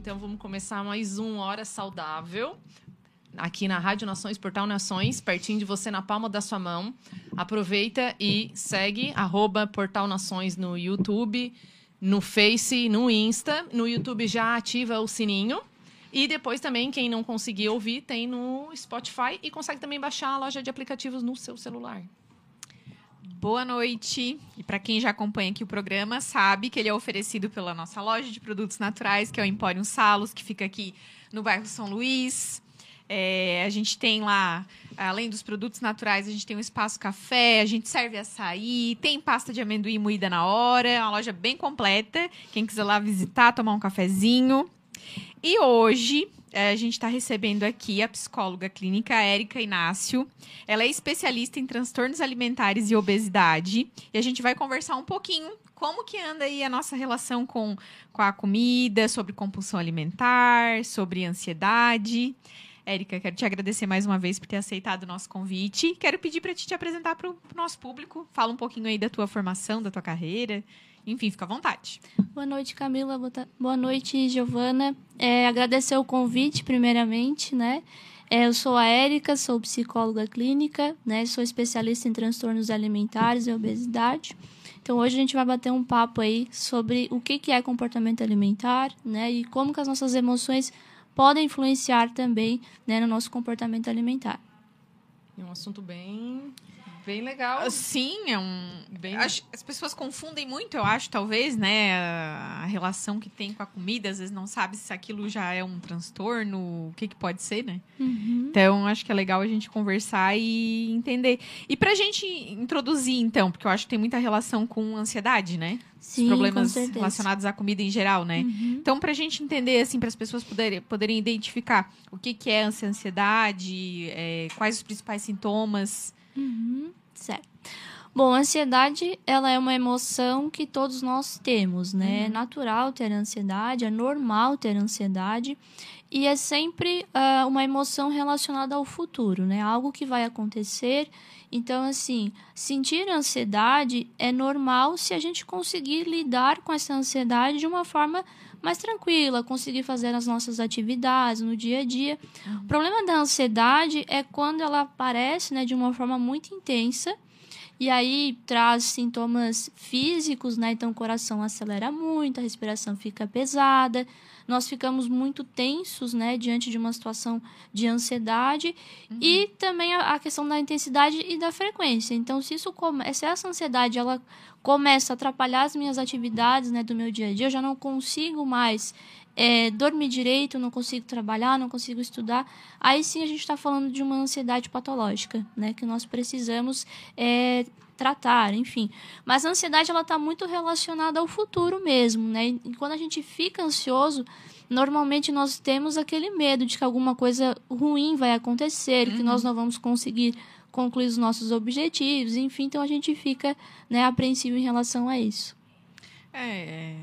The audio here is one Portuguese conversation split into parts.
Então vamos começar mais um Hora Saudável. Aqui na Rádio Nações, Portal Nações, pertinho de você, na palma da sua mão. Aproveita e segue arroba Portal Nações no YouTube, no Face, no Insta. No YouTube já ativa o sininho. E depois também, quem não conseguir ouvir, tem no Spotify e consegue também baixar a loja de aplicativos no seu celular. Boa noite. E para quem já acompanha aqui o programa, sabe que ele é oferecido pela nossa loja de produtos naturais, que é o Empório Salos, que fica aqui no bairro São Luís. É, a gente tem lá, além dos produtos naturais, a gente tem um espaço café, a gente serve açaí, tem pasta de amendoim moída na hora, é uma loja bem completa. Quem quiser lá visitar, tomar um cafezinho. E hoje a gente está recebendo aqui a psicóloga clínica Érica Inácio. Ela é especialista em transtornos alimentares e obesidade. E a gente vai conversar um pouquinho como que anda aí a nossa relação com, com a comida, sobre compulsão alimentar, sobre ansiedade. Érica, quero te agradecer mais uma vez por ter aceitado o nosso convite. Quero pedir para te, te apresentar para o nosso público. Fala um pouquinho aí da tua formação, da tua carreira. Enfim, fica à vontade. Boa noite, Camila. Boa noite, Giovana. É, agradecer o convite, primeiramente, né? É, eu sou a Érica, sou psicóloga clínica, né? Sou especialista em transtornos alimentares e obesidade. Então, hoje a gente vai bater um papo aí sobre o que que é comportamento alimentar, né? E como que as nossas emoções podem influenciar também né, no nosso comportamento alimentar. É um assunto bem, bem legal. Sim, é um. Bem- Acho- as pessoas confundem muito, eu acho, talvez, né? A, relação que tem com a comida. Às vezes não sabe se aquilo já é um transtorno, o que, que pode ser, né? Então, acho que é legal a gente conversar e entender. E pra gente introduzir, então, porque eu acho que tem muita relação com ansiedade, né? Sim, Os problemas relacionados à comida em geral, né? Uhum. Então, pra gente entender, assim, para as pessoas poderem, poderem identificar o que, que é ansiedade, é, quais os principais sintomas. Uhum. Bom, a ansiedade, ela é uma emoção que todos nós temos, né? É natural ter ansiedade, é normal ter ansiedade e é sempre ah, uma emoção relacionada ao futuro, né? Algo que vai acontecer. Então, assim, sentir ansiedade é normal se a gente conseguir lidar com essa ansiedade de uma forma mais tranquila, conseguir fazer as nossas atividades no dia a dia. O problema da ansiedade é quando ela aparece né, de uma forma muito intensa E aí traz sintomas físicos, né? Então o coração acelera muito, a respiração fica pesada, nós ficamos muito tensos, né, diante de uma situação de ansiedade uhum. e também a, questão da intensidade e da frequência. Então, se isso come, se essa ansiedade ela começa a atrapalhar as minhas atividades, né, do meu dia a dia, eu já não consigo mais é, dormir direito, não consigo trabalhar, não consigo estudar, aí sim a gente está falando de uma ansiedade patológica, né? Que nós precisamos é, tratar, enfim. Mas a ansiedade ela está muito relacionada ao futuro mesmo, né? E quando a gente fica ansioso, normalmente nós temos aquele medo de que alguma coisa ruim vai acontecer, uhum. que nós não vamos conseguir concluir os nossos objetivos, enfim, então a gente fica né, apreensivo em relação a isso. É,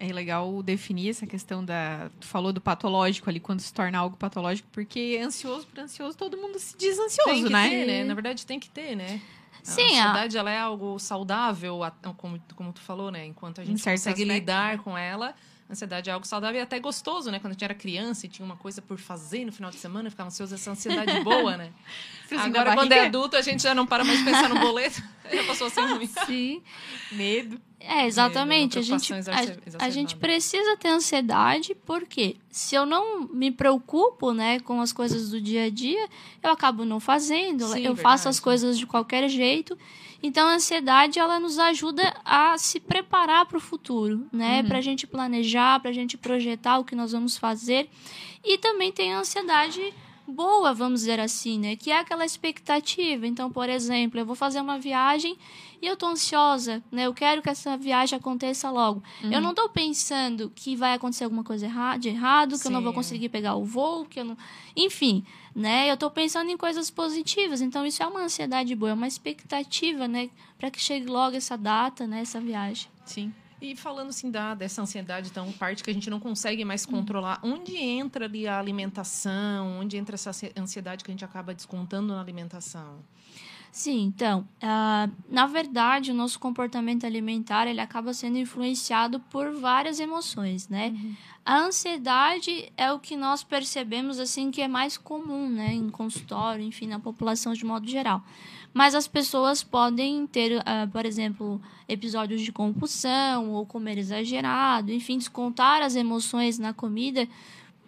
é, legal definir essa questão da. Tu falou do patológico ali, quando se torna algo patológico, porque ansioso por ansioso, todo mundo se diz ansioso, tem que né? Ter, né? Na verdade, tem que ter, né? Sim, a ansiedade a... ela é algo saudável, como, como tu falou, né? Enquanto a gente consegue aspecto, lidar com ela, ansiedade é algo saudável e até gostoso, né? Quando a gente era criança e tinha uma coisa por fazer no final de semana, ficava ansioso, essa ansiedade boa, né? Agora, quando é adulto, a gente já não para mais de pensar no boleto. já passou a ser ruim. Sim. Medo. É, exatamente. a, gente, a, a, gente precisa ter ansiedade, porque se eu não me preocupo né, com as coisas do dia a dia, eu acabo não fazendo, Sim, eu verdade. faço as coisas de qualquer jeito. Então, a ansiedade ela nos ajuda a se preparar para o futuro, né? Uhum. Para a gente planejar, para a gente projetar o que nós vamos fazer. E também tem a ansiedade boa, vamos dizer assim, né? Que é aquela expectativa. Então, por exemplo, eu vou fazer uma viagem e eu tô ansiosa, né? Eu quero que essa viagem aconteça logo. Uhum. Eu não tô pensando que vai acontecer alguma coisa de errado, que Sim. eu não vou conseguir pegar o voo, que eu não... Enfim, né? Eu tô pensando em coisas positivas. Então, isso é uma ansiedade boa, é uma expectativa, né? Para que chegue logo essa data, né? Essa viagem. Sim. E falando assim da, dessa ansiedade, então, parte que a gente não consegue mais hum. controlar, onde entra ali a alimentação? Onde entra essa ansiedade que a gente acaba descontando na alimentação? Sim, então, uh, na verdade, o nosso comportamento alimentar ele acaba sendo influenciado por várias emoções, né? Uhum. A ansiedade é o que nós percebemos assim que é mais comum, né, em consultório, enfim, na população de modo geral. Mas as pessoas podem ter, uh, por exemplo, episódios de compulsão ou comer exagerado, enfim, descontar as emoções na comida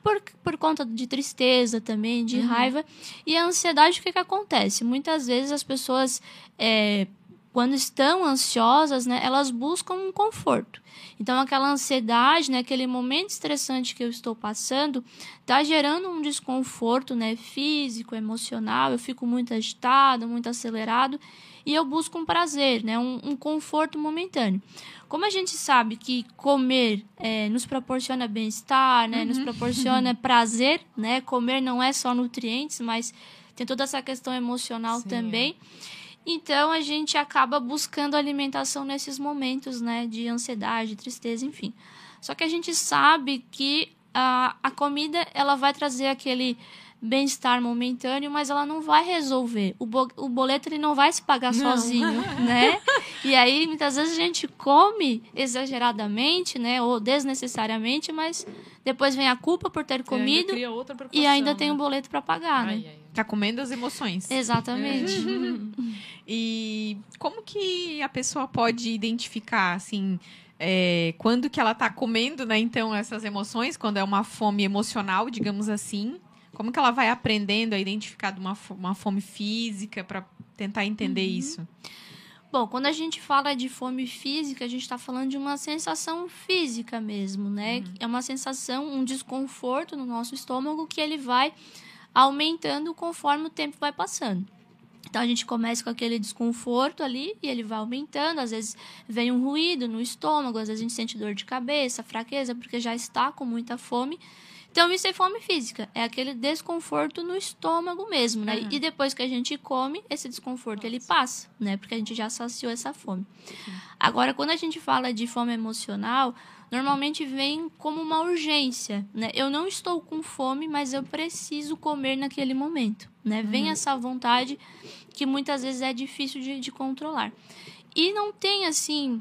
por, por conta de tristeza também, de uhum. raiva. E a ansiedade, o que, que acontece? Muitas vezes as pessoas, é, quando estão ansiosas, né, elas buscam um conforto. Então, aquela ansiedade, né, aquele momento estressante que eu estou passando, está gerando um desconforto né, físico, emocional. Eu fico muito agitado, muito acelerado e eu busco um prazer, né, um, um conforto momentâneo. Como a gente sabe que comer é, nos proporciona bem-estar, né, uhum. nos proporciona prazer, né, comer não é só nutrientes, mas tem toda essa questão emocional Sim. também. Então a gente acaba buscando alimentação nesses momentos, né, de ansiedade, tristeza, enfim. Só que a gente sabe que a, a comida ela vai trazer aquele bem-estar momentâneo, mas ela não vai resolver. O, bo o boleto ele não vai se pagar não. sozinho, né? E aí muitas vezes a gente come exageradamente, né, ou desnecessariamente, mas depois vem a culpa por ter comido e ainda tem um boleto para pagar, ai, né? Ai. Tá comendo as emoções. Exatamente. E como que a pessoa pode identificar, assim, é, quando que ela tá comendo, né? Então, essas emoções, quando é uma fome emocional, digamos assim. Como que ela vai aprendendo a identificar uma, uma fome física para tentar entender uhum. isso? Bom, quando a gente fala de fome física, a gente está falando de uma sensação física mesmo, né? Uhum. É uma sensação, um desconforto no nosso estômago que ele vai aumentando conforme o tempo vai passando. Então a gente começa com aquele desconforto ali e ele vai aumentando. Às vezes vem um ruído no estômago, às vezes a gente sente dor de cabeça, fraqueza, porque já está com muita fome. Então, isso é fome física, é aquele desconforto no estômago mesmo, né? Uhum. E depois que a gente come, esse desconforto ele passa, né? Porque a gente já saciou essa fome. Uhum. Agora, quando a gente fala de fome emocional, normalmente vem como uma urgência, né? Eu não estou com fome, mas eu preciso comer naquele momento, né? Vem uhum. essa vontade que muitas vezes é difícil de, de controlar. E não tem assim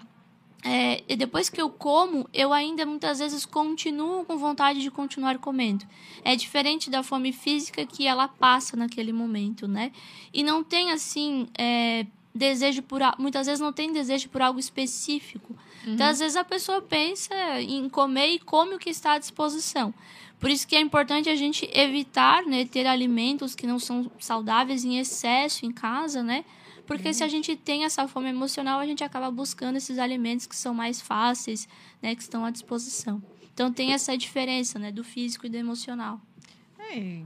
é, e depois que eu como, eu ainda muitas vezes continuo com vontade de continuar comendo. É diferente da fome física que ela passa naquele momento, né? E não tem assim. É, desejo por muitas vezes não tem desejo por algo específico. Então, às vezes a pessoa pensa em comer e come o que está à disposição. Por isso que é importante a gente evitar, né, ter alimentos que não são saudáveis em excesso em casa, né? Porque se a gente tem essa fome emocional, a gente acaba buscando esses alimentos que são mais fáceis, né, que estão à disposição. Então tem essa diferença, né, do físico e do emocional. É,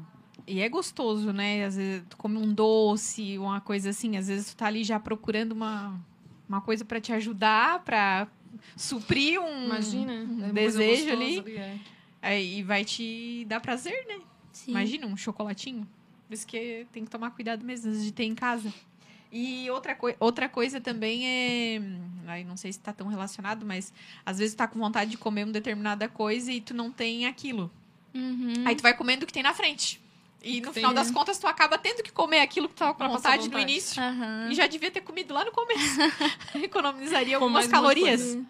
e é gostoso, né? Às vezes tu come um doce, uma coisa assim. Às vezes tu tá ali já procurando uma, uma coisa pra te ajudar, pra suprir um, Imagina. um é desejo gostosa ali. é. Aí vai te dar prazer, né? Sim. Imagina um chocolatinho. Por isso que tem que tomar cuidado mesmo de ter em casa. E outra, coi outra coisa também é. Aí não sei se tá tão relacionado, mas às vezes tu tá com vontade de comer uma determinada coisa e tu não tem aquilo. Uhum. Aí tu vai comendo o que tem na frente. E no Tem, final das né? contas, tu acaba tendo que comer aquilo que tu tava com Nossa, vontade, no vontade. início. Aham. E já devia ter comido lá no começo. Economizaria Com algumas um calorias. coisa.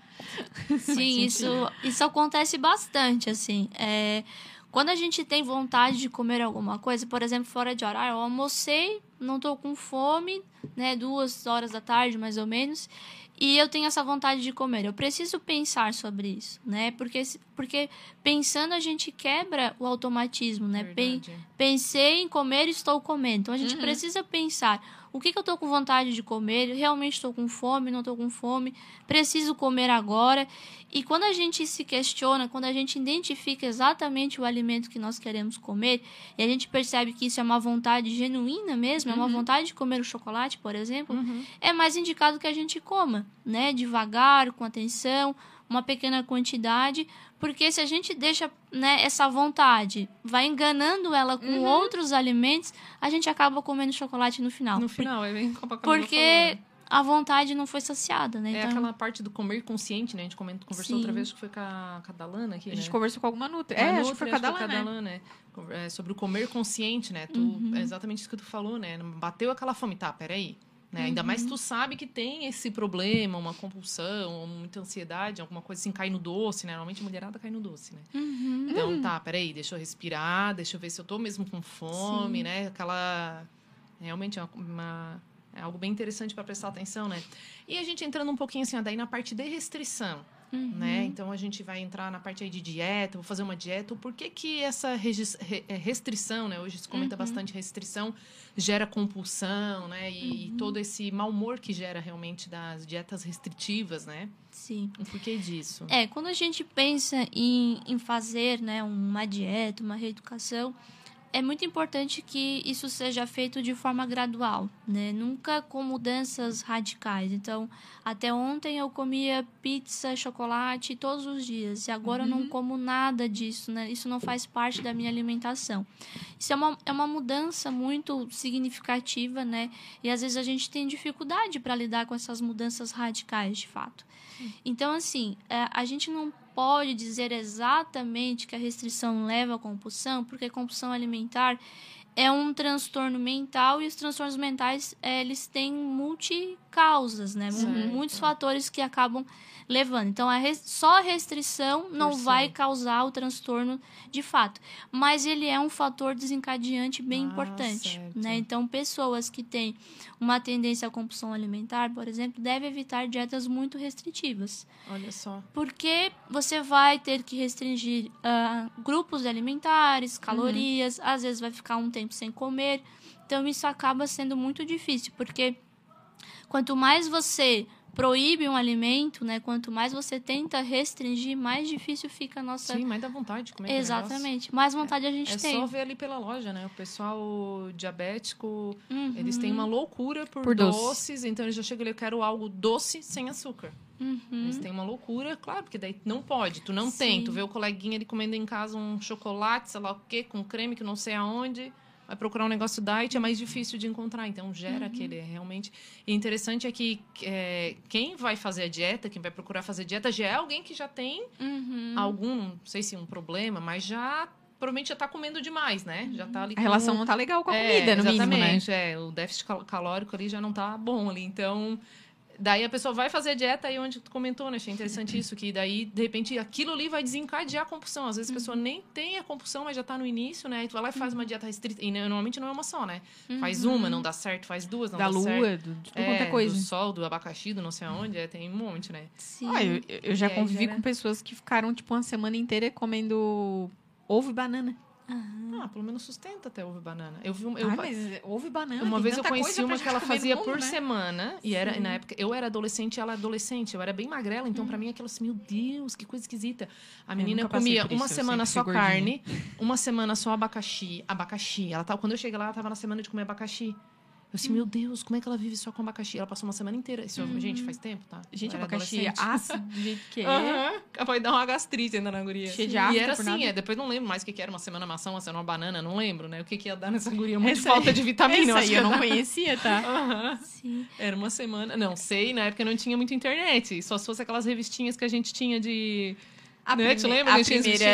Sim, isso, isso acontece bastante, assim. É, quando a gente tem vontade de comer alguma coisa, por exemplo, fora de horário, eu almocei, não tô com fome, né? Duas horas da tarde, mais ou menos. E eu tenho essa vontade de comer. Eu preciso pensar sobre isso, né? Porque, porque pensando a gente quebra o automatismo, né? Verdade. pensei em comer estou comendo. Então a gente Uhum. precisa pensar o que, que eu estou com vontade de comer, realmente estou com fome, não estou com fome, preciso comer agora. E quando a gente se questiona, quando a gente identifica exatamente o alimento que nós queremos comer, e a gente percebe que isso é uma vontade genuína mesmo, é uma vontade de comer o chocolate, por exemplo, Uhum. é mais indicado que a gente coma, né? Devagar, com atenção, uma pequena quantidade, porque se a gente deixa né, essa vontade, vai enganando ela com outros alimentos, a gente acaba comendo chocolate no final. No Por- final, é bem como a Camila porque a vontade não foi saciada, né? É Então, aquela parte do comer consciente, né? A gente conversou Sim. outra vez, acho que foi com a, com a Dalana aqui, A gente né? conversou com alguma Nutri. A É, acho que foi com a acho que Dalana, né? Dalana, né? É, sobre o comer consciente, né? Tu, Uhum. É exatamente isso que tu falou, né? Bateu aquela fome, tá, peraí. Né? Ainda mais Uhum. tu sabe que tem esse problema, uma compulsão, muita ansiedade, alguma coisa assim, cai no doce, né? Normalmente a mulherada cai no doce, né? Uhum. Então, tá, peraí, deixa eu respirar, deixa eu ver se eu tô mesmo com fome, Sim. né? Aquela. Realmente é uma. uma- é algo bem interessante para prestar atenção, né? E a gente entrando um pouquinho assim, ó, daí na parte de restrição, Uhum. né? Então a gente vai entrar na parte aí de dieta, vou fazer uma dieta. O porquê que essa é, restrição, né? Hoje se comenta Uhum. bastante restrição, gera compulsão, né? E, e Uhum. todo esse mau humor que gera realmente das dietas restritivas, né? Sim. O porquê disso? É, quando a gente pensa em, em fazer né, uma dieta, uma reeducação, é muito importante que isso seja feito de forma gradual, né? Nunca com mudanças radicais. Então, até ontem eu comia pizza, chocolate todos os dias e agora eu não como nada disso, né? Isso não faz parte da minha alimentação. Isso é uma, é uma mudança muito significativa, né? E às vezes a gente tem dificuldade para lidar com essas mudanças radicais, de fato. Então, assim, é, a gente não pode dizer exatamente que a restrição leva à compulsão, porque compulsão alimentar é um transtorno mental e os transtornos mentais eh, eles têm multicausas, né? Certo. Muitos fatores que acabam levando. Então, a res- só a restrição não si. vai causar o transtorno de fato, mas ele é um fator desencadeante bem Ah, importante, certo. né? Então, pessoas que têm uma tendência à compulsão alimentar, por exemplo, devem evitar dietas muito restritivas. Olha só. Porque você vai ter que restringir ah, grupos alimentares, calorias, às vezes vai ficar um tempo sem comer. Então isso acaba sendo muito difícil, porque quanto mais você proíbe um alimento, né, quanto mais você tenta restringir, mais difícil fica a nossa Sim, mas dá vontade de comer. Exatamente. Mais vontade a gente É tem. só ver ali pela loja, né? O pessoal diabético, Uhum, eles têm uma loucura por, Por doce. doces, então eles já chegam ali, eu quero algo doce sem açúcar. uhum. Eles têm uma loucura, claro, porque daí não pode, tu não tem. Sim. Tu vê o coleguinha ali comendo em casa um chocolate, sei lá o quê, com creme que não sei aonde. Vai procurar um negócio diet, é mais difícil de encontrar. Então, gera aquele realmente. E interessante é que é, quem vai fazer a dieta, quem vai procurar fazer dieta, já é alguém que já tem Uhum. algum, não sei se um problema, mas já provavelmente já tá comendo demais, né? Já tá ali A relação com- não tá legal com a É, comida, no mínimo, né? exatamente, é, o déficit cal- calórico ali já não tá bom ali, então Daí a pessoa vai fazer a dieta aí onde tu comentou, né? Achei interessante isso, que daí, de repente, aquilo ali vai desencadear a compulsão. Às vezes a pessoa nem tem a compulsão, mas já tá no início, né? Aí tu vai lá e faz uma dieta restrita. E né, normalmente não é uma só, né? Faz uma, não dá certo, faz duas, não da dá lua, certo. do, de tudo É, quanto é coisa. Do sol, do abacaxi, do não sei aonde, é, tem um monte, né? Sim. Ah, eu, eu já E aí convivi gera- com pessoas que ficaram, tipo, uma semana inteira comendo ovo e banana. Ah, pelo menos sustenta até ovo banana. Eu vi um, eu, Ai, mas ovo banana. Uma vez eu conheci uma que ela fazia mundo, por né? semana. E era, na época, eu era adolescente e ela adolescente. Eu era bem magrela, então pra mim aquilo assim, meu Deus, que coisa esquisita. A menina comia isso, uma semana só carne, uma semana só abacaxi. Abacaxi. Ela tava, quando eu cheguei lá, ela tava na semana de comer abacaxi. Eu assim, meu Deus, como é que ela vive só com abacaxi? Ela passou uma semana inteira. Isso, Gente, faz tempo, tá? Gente, era abacaxi adolescente. ácido do jeito que é. Vai dar uma gastrite ainda na guria. Cheia de E afta era assim, é, depois não lembro mais o que, que era. Uma semana maçã, uma semana banana, não lembro, né? O que, que ia dar nessa guria? Muito Essa falta aí- de vitamina. Essa eu eu não dar. conhecia, tá? Aham. Sim. Era uma semana. Não, sei, na época não tinha muita internet. Só se fosse aquelas revistinhas que a gente tinha de. A, Né, prime- lembra a, primeira,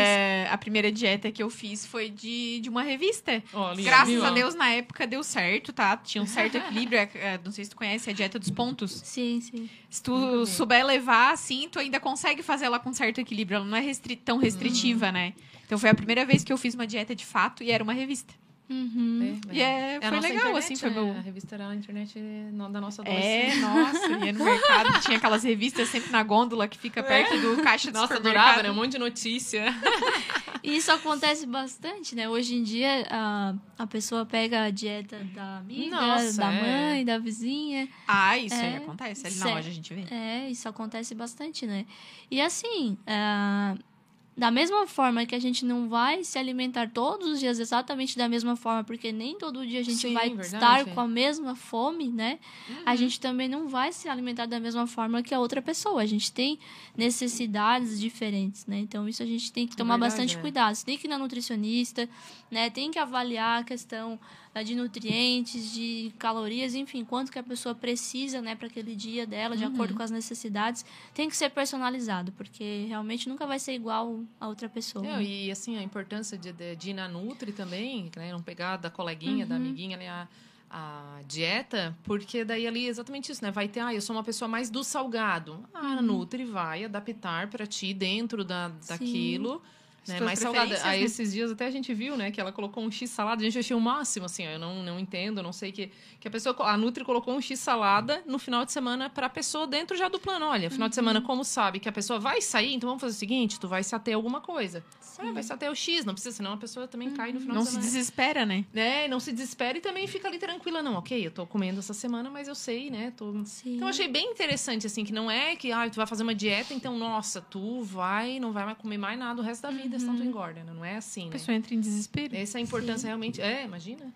a primeira dieta que eu fiz foi de, de uma revista. Graças a? Deus, na época deu certo, tá? Tinha um certo equilíbrio. É, é, não sei se tu conhece a dieta dos pontos. Sim, sim. Se tu souber levar, assim, tu ainda consegue fazer ela com certo equilíbrio. Ela não é restri- tão restritiva, né? Então foi a primeira vez que eu fiz uma dieta de fato e era uma revista. Uhum. É, E é, a foi legal, internet, assim, foi né? meu. A revista era a internet da nossa É, adolescência. nossa, ia no mercado, tinha aquelas revistas sempre na gôndola que fica perto do caixa do Nossa, adorava, né? Um monte de notícia. E isso acontece bastante, né? Hoje em dia, a, a pessoa pega a dieta da amiga, Nossa, da é. mãe, da vizinha. Ah, isso aí É, acontece. Ali na loja a gente vê. É, isso acontece bastante, né? E assim, ah, da mesma forma que a gente não vai se alimentar todos os dias exatamente da mesma forma, porque nem todo dia a gente Sim, vai verdade. estar com a mesma fome, né? Uhum. A gente também não vai se alimentar da mesma forma que a outra pessoa. A gente tem necessidades diferentes, né? Então isso a gente tem que tomar verdade, bastante é. cuidado. Você tem que ir na nutricionista, né? Tem que avaliar a questão ah, de nutrientes, de calorias, enfim, quanto que a pessoa precisa, né, para aquele dia dela, de Uhum. acordo com as necessidades. Tem que ser personalizado, porque realmente nunca vai ser igual a outra pessoa. Né? e assim, a importância de, de, de ir na Nutri também, né? Não pegar da coleguinha, da Uhum. amiguinha ali a, a dieta, porque daí ali é exatamente isso, né? Vai ter, ah, eu sou uma pessoa mais do salgado. Ah, Uhum. a Nutri vai adaptar para ti dentro da, daquilo. Né, mais salgada. Aí né? esses dias até a gente viu, né, que ela colocou um X salada, a gente achei o máximo, assim, ó, eu não, não entendo, não sei que que a pessoa, a Nutri colocou um X salada no final de semana para a pessoa dentro já do plano. Olha, final de Uhum. semana, como sabe que a pessoa vai sair, então vamos fazer o seguinte, tu vai se ater a alguma coisa. Sim. Ah, vai se ater o X, não precisa, senão a pessoa também cai no final Não de se semana. desespera, né? Né? Não se desespera e também fica ali tranquila, não. Ok, eu tô comendo essa semana, mas eu sei, né? Tô... Sim. Então eu achei bem interessante, assim, que não é que ah, tu vai fazer uma dieta, então, nossa, tu vai, não vai mais comer mais nada o resto da vida, senão tu engorda, né? Não é assim, A né? pessoa entra em desespero. Essa é a importância realmente. É, imagina.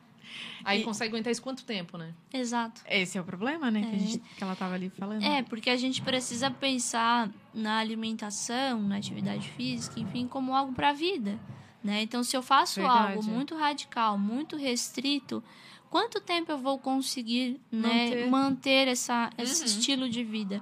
Aí E- consegue aguentar isso quanto tempo, né? Exato. Esse é o problema, né? Que, a É. gente, que ela tava ali falando. É, porque a gente precisa pensar na alimentação, na atividade física, enfim, como algo para a vida, né? Então, se eu faço Verdade. algo muito radical, muito restrito, quanto tempo eu vou conseguir né, Manter. manter essa, esse Uhum. estilo de vida?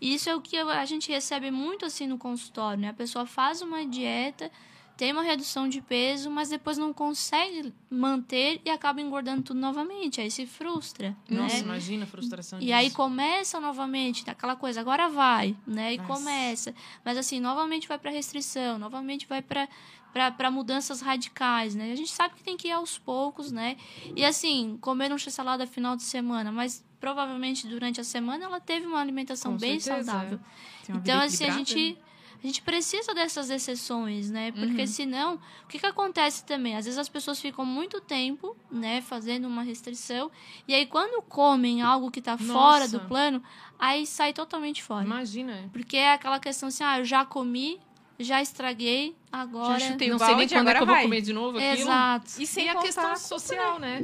E isso é o que a gente recebe muito assim no consultório, né? A pessoa faz uma dieta, tem uma redução de peso, mas depois não consegue manter e acaba engordando tudo novamente. Aí se frustra, Nossa, né? imagina a frustração E disso. aí começa novamente, aquela coisa, agora vai, né? E Nossa. começa. Mas assim, novamente vai para restrição, novamente vai para para mudanças radicais, né? A gente sabe que tem que ir aos poucos, né? E assim, comer um x-salada final de semana, mas provavelmente durante a semana ela teve uma alimentação Com bem certeza, saudável. Uma Então, assim, a gente, né? a gente precisa dessas exceções, né? Porque Uhum. senão, o que, que acontece também? Às vezes as pessoas ficam muito tempo, né, fazendo uma restrição, e aí quando comem algo que tá fora Nossa. do plano, aí sai totalmente fora. Imagina. é. Porque é aquela questão assim, ah, eu já comi, já estraguei, agora... Já chutei não sei nem quando é agora que eu vou comer de novo aquilo. Exato. E sem E a questão social, né?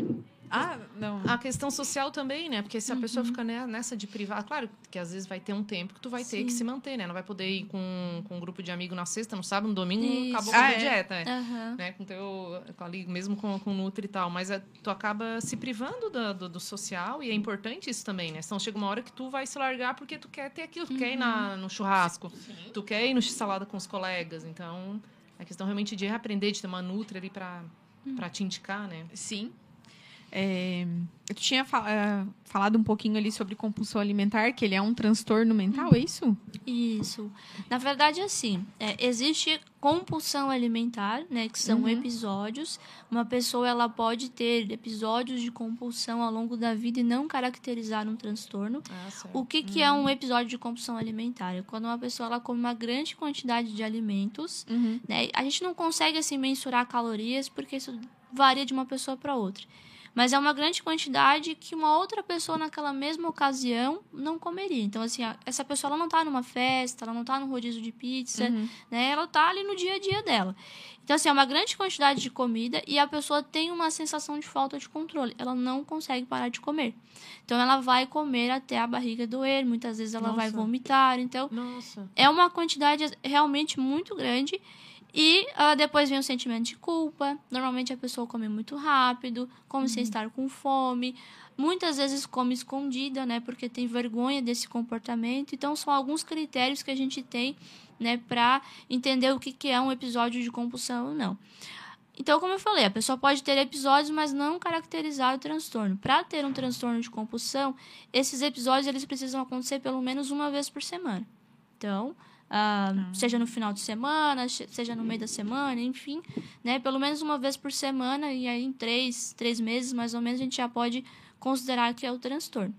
Ah, não. A questão social também, né? Porque se a pessoa fica ne- nessa de privar, claro que às vezes vai ter um tempo que tu vai ter que Sim. se manter, né? Não vai poder ir com, com um grupo de amigo na sexta, no sábado, no domingo, Isso. acabou Ah, com a é? dieta, né? Aham. né? Com teu, com ali, mesmo com, com o Nutri e tal. Mas é, tu acaba se privando da- do, do social e é importante isso também, né? Então chega uma hora que tu vai se largar porque tu quer ter aquilo, tu quer ir na, no churrasco, tu quer ir no x-salada com os colegas. Então, a questão realmente de reaprender, de ter uma Nutri ali pra, pra te indicar, né? Sim. É, tu tinha eh, falado um pouquinho ali sobre compulsão alimentar, que ele é um transtorno mental, é isso? Isso. Na verdade, assim, é, existe compulsão alimentar, né, que são Uhum. episódios. Uma pessoa ela pode ter episódios de compulsão ao longo da vida e não caracterizar um transtorno. Ah. O que, que é um episódio de compulsão alimentar? É quando uma pessoa ela come uma grande quantidade de alimentos, Uhum. né? A gente não consegue assim mensurar calorias porque isso varia de uma pessoa para outra. Mas é uma grande quantidade que uma outra pessoa naquela mesma ocasião não comeria. Então, assim, essa pessoa ela não tá numa festa, ela não tá num rodízio de pizza, Uhum. né? Ela tá ali no dia a dia dela. Então, assim, é uma grande quantidade de comida e a pessoa tem uma sensação de falta de controle. Ela não consegue parar de comer. Então, ela vai comer até a barriga doer, muitas vezes ela vai Nossa. vomitar. Então, Nossa. é uma quantidade realmente muito grande. E ah, depois vem o sentimento de culpa. Normalmente a pessoa come muito rápido, come sem estar com fome. Muitas vezes come escondida, né? Porque tem vergonha desse comportamento. Então, são alguns critérios que a gente tem, né? Para entender o que, que é um episódio de compulsão ou não. Então, como eu falei, a pessoa pode ter episódios, mas não caracterizar o transtorno. Para ter um transtorno de compulsão, esses episódios eles precisam acontecer pelo menos uma vez por semana. Então, ah, seja no final de semana, seja no meio da semana, enfim, né? Pelo menos uma vez por semana, e aí em três, três meses, mais ou menos, a gente já pode considerar que é o transtorno.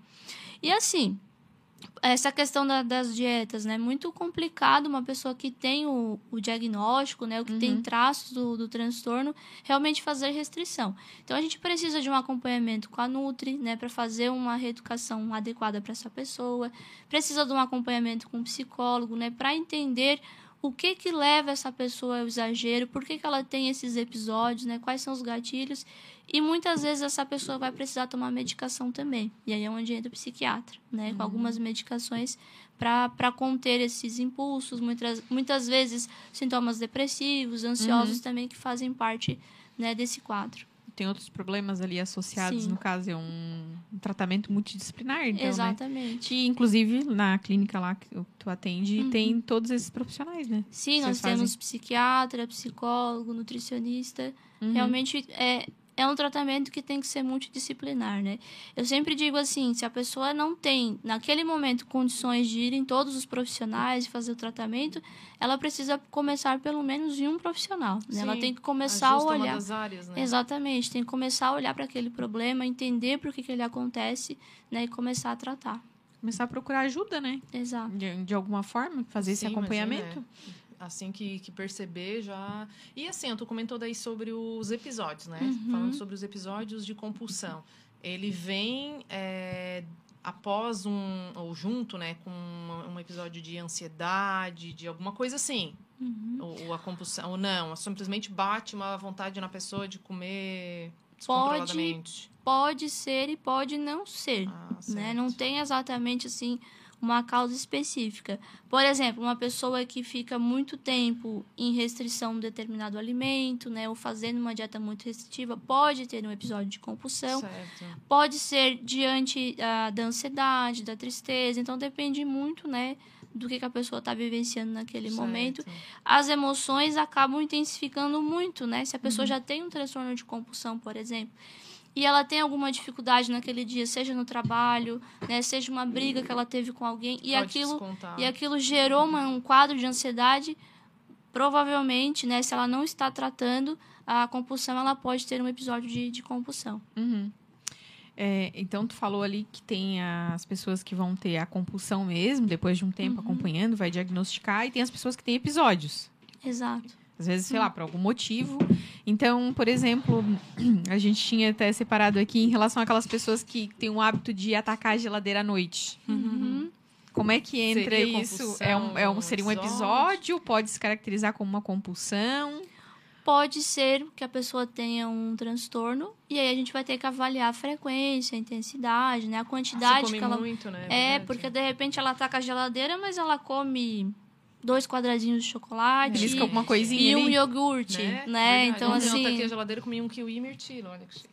E assim, essa questão da- das dietas, né? Muito complicado uma pessoa que tem o, o diagnóstico, né? O que tem traços do, do transtorno, realmente fazer restrição. Então, a gente precisa de um acompanhamento com a Nutri, né? Para fazer uma reeducação adequada para essa pessoa. Precisa de um acompanhamento com um psicólogo, né? Para entender o que que leva essa pessoa ao exagero, por que, que ela tem esses episódios, né? Quais são os gatilhos. E muitas vezes essa pessoa vai precisar tomar medicação também. E aí é onde entra o psiquiatra, né? Com algumas medicações para conter esses impulsos, muitas, muitas vezes sintomas depressivos, ansiosos também, que fazem parte né, desse quadro. Tem outros problemas ali associados, Sim. no caso, é um, um tratamento multidisciplinar, então, né? Exatamente. Que, inclusive, na clínica lá que tu atende, Uhum. tem todos esses profissionais, né? Sim, Vocês nós fazem? temos psiquiatra, psicólogo, nutricionista. Uhum. Realmente é, é um tratamento que tem que ser multidisciplinar, né? Eu sempre digo assim, se a pessoa não tem, naquele momento, condições de ir em todos os profissionais e fazer o tratamento, ela precisa começar pelo menos em um profissional, né? Ela Sim, tem que começar a Ajusta uma olhar... das áreas, né? Exatamente, tem que começar a olhar para aquele problema, entender por que, que ele acontece, né? E começar a tratar. Começar a procurar ajuda, né? Exato. De, de alguma forma, fazer esse Sim, acompanhamento. imagina, é. Assim que, que perceber já. E assim, tu comentou daí sobre os episódios, né? Uhum. Falando sobre os episódios de compulsão. Ele vem é, após um. ou junto, né? Com um, episódio de ansiedade, de alguma coisa assim. Uhum. Ou, ou a compulsão. Ou não, simplesmente bate uma vontade na pessoa de comer Pode descontroladamente. Pode ser e pode não ser. Ah, né? Não tem exatamente assim uma causa específica. Por exemplo, uma pessoa que fica muito tempo em restrição de um determinado alimento, né, ou fazendo uma dieta muito restritiva, pode ter um episódio de compulsão. Certo. Pode ser diante ah, da ansiedade, da tristeza. Então depende muito, né, do que, que a pessoa está vivenciando naquele momento. Certo. As emoções acabam intensificando muito, né? Se a pessoa já tem um transtorno de compulsão, por exemplo, e ela tem alguma dificuldade naquele dia, seja no trabalho, né, seja uma briga que ela teve com alguém, e Pode aquilo e aquilo gerou uma- um quadro de ansiedade, provavelmente, né, se ela não está tratando a compulsão, ela pode ter um episódio de, de compulsão. Uhum. É, então, tu falou ali que tem as pessoas que vão ter a compulsão mesmo, depois de um tempo Uhum. acompanhando, vai diagnosticar, e tem as pessoas que têm episódios. Exato. Às vezes, sei lá, por algum motivo. Então, por exemplo, a gente tinha até separado aqui em relação àquelas pessoas que têm o hábito de atacar a geladeira à noite. Uhum. Como é que entra Seria isso? É um, é um, seria um episódio? Pode se caracterizar como uma compulsão? Pode ser que a pessoa tenha um transtorno, e aí a gente vai ter que avaliar a frequência, a intensidade, né, a quantidade come que ela muito, né? É, verdade. porque de repente ela com a geladeira, mas ela come dois quadradinhos de chocolate Belisca alguma coisinha e um ali? iogurte, né? Verdade. Então, Ontem Eu assim, taquei a geladeira comi um kiwi e mirtilo, olha que chique.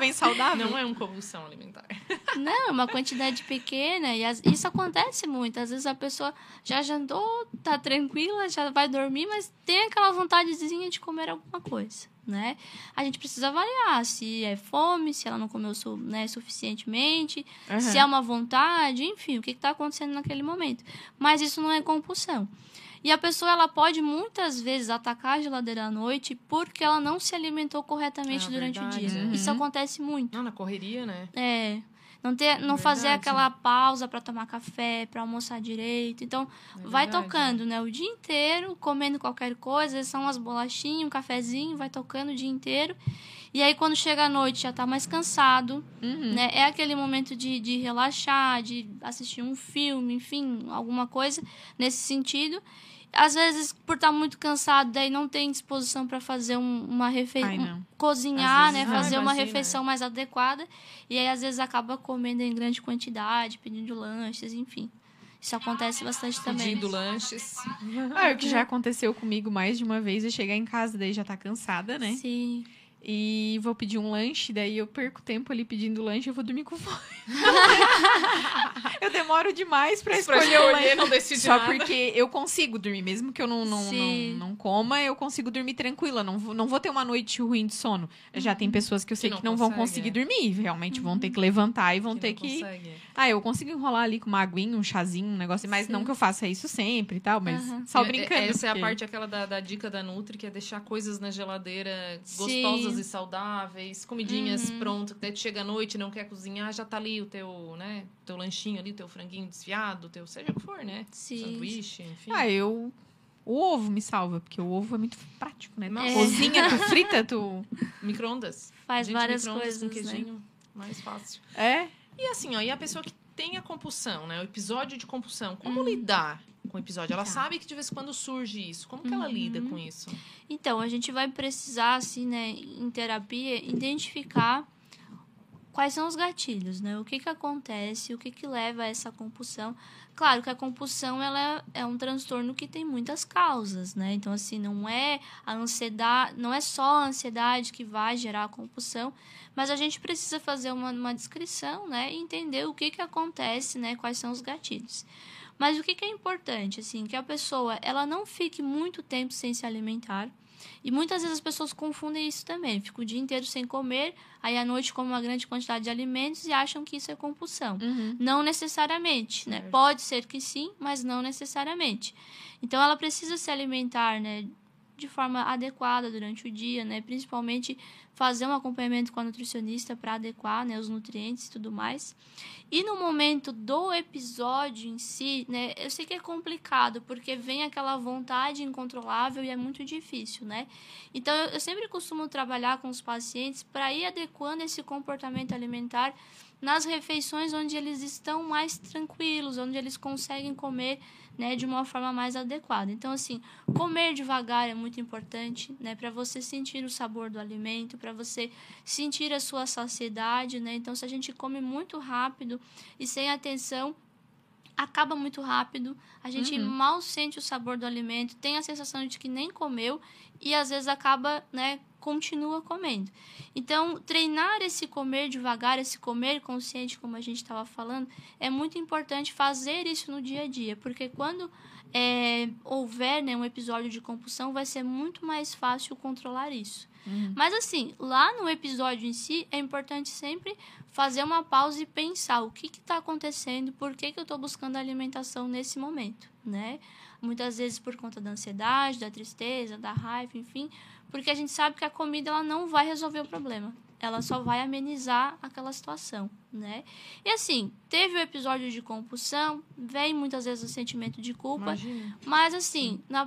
Bem saudável. Não é uma convulsão alimentar. não, é uma quantidade pequena e as- isso acontece muito. Às vezes a pessoa já jantou, tá tranquila, já vai dormir, mas tem aquela vontadezinha de comer alguma coisa, né? A gente precisa avaliar se é fome, se ela não comeu su- né, suficientemente, Aham. se é uma vontade, enfim, o que está acontecendo naquele momento. Mas isso não é compulsão. E a pessoa ela pode muitas vezes atacar a geladeira à noite porque ela não se alimentou corretamente Ah, durante verdade, o dia. é. Isso Uhum. acontece muito. Não, na correria, né? É. Não, ter, não fazer Verdade. aquela pausa para tomar café, para almoçar direito. Então, É vai tocando, né? O dia inteiro, comendo qualquer coisa, são umas bolachinhas, um cafezinho, vai tocando o dia inteiro. E aí, quando chega a noite, já tá mais cansado, Uhum. né? É aquele momento de, de relaxar, de assistir um filme, enfim, alguma coisa nesse sentido. Às vezes, por estar muito cansado, daí não tem disposição para fazer um- uma refeição, cozinhar, Às né? vezes não, fazer uma imagina, refeição mais adequada. E aí, às vezes, acaba comendo em grande quantidade, pedindo lanches, enfim. Isso acontece bastante também. Pedindo lanches. Ah, o que já aconteceu comigo mais de uma vez é chegar em casa, daí já tá cansada, né? Sim. E vou pedir um lanche, daí eu perco tempo ali pedindo lanche e eu vou dormir com fome. eu demoro demais pra Pra escolher o lanche. escolher, não decide Só nada. porque eu consigo dormir, mesmo que eu não, não, não, não coma, eu consigo dormir tranquila. Não vou, não vou ter uma noite ruim de sono. Já tem pessoas que eu sei Que que não não, vão conseguir é. dormir. Realmente vão ter que levantar e vão Que ter não que. consegue. Ah, eu consigo enrolar ali com uma aguinha, um chazinho, um negócio. Mas Sim. não que eu faça isso sempre e tal, mas Aham. só É, brincando. Essa é a porque- parte aquela da, da dica da Nutri, que é deixar coisas na geladeira gostosas e saudáveis, comidinhas Uhum. prontas, que tu chega à noite e não quer cozinhar, já tá ali o teu, né, teu lanchinho ali, teu franguinho desfiado, teu seja o que for, né? Sim. Sanduíche, enfim. Ah, eu. O ovo me salva, porque o ovo é muito prático, né? Tu É. cozinha, tu frita, tu. Micro-ondas. Faz Gente, várias micro-ondas coisas, com né? queijinho, mais fácil. É. E assim, ó, e a pessoa que tem a compulsão, né? O episódio de compulsão, como Uhum. lidar com o episódio? Ela Tá. sabe que de vez em quando surge isso. Como que ela Uhum. lida com isso? Então, a gente vai precisar, assim, né, em terapia, identificar quais são os gatilhos, né? O que que acontece, o que que leva a essa compulsão. Claro que a compulsão, ela é um transtorno que tem muitas causas, né? Então, assim, não é a ansiedade, não é só a ansiedade que vai gerar a compulsão, mas a gente precisa fazer uma, uma descrição, né? E entender o que que acontece, né? Quais são os gatilhos. Mas o que, que é importante, assim, que a pessoa ela não fique muito tempo sem se alimentar. E muitas vezes as pessoas confundem isso também. Fica o dia inteiro sem comer, aí à noite come uma grande quantidade de alimentos e acham que isso é compulsão. Uhum. Não necessariamente, né? Pode ser que sim, mas não necessariamente. Então ela precisa se alimentar, né, de forma adequada durante o dia, né? Principalmente fazer um acompanhamento com a nutricionista para adequar, né, os nutrientes e tudo mais. E no momento do episódio em si, né, eu sei que é complicado porque vem aquela vontade incontrolável e é muito difícil, né? Então eu, eu sempre costumo trabalhar com os pacientes para ir adequando esse comportamento alimentar nas refeições onde eles estão mais tranquilos, onde eles conseguem comer né, de uma forma mais adequada. Então, assim, comer devagar é muito importante, né, para você sentir o sabor do alimento, para você sentir a sua saciedade, né? Então, se a gente come muito rápido e sem atenção, acaba muito rápido, a gente Uhum. mal sente o sabor do alimento, tem a sensação de que nem comeu e às vezes acaba, né, continua comendo. Então, treinar esse comer devagar, esse comer consciente, como a gente estava falando, é muito importante fazer isso no dia a dia, porque quando é, houver né, um episódio de compulsão, vai ser muito mais fácil controlar isso. Uhum. Mas assim, lá no episódio em si, é importante sempre fazer uma pausa e pensar o que está acontecendo, por que, que eu estou buscando alimentação nesse momento, né? Muitas vezes por conta da ansiedade, da tristeza, da raiva, enfim, porque a gente sabe que a comida ela não vai resolver o problema. Ela só vai amenizar aquela situação, né? E assim, teve o episódio de compulsão, vem muitas vezes o sentimento de culpa, Imagina. mas assim, na,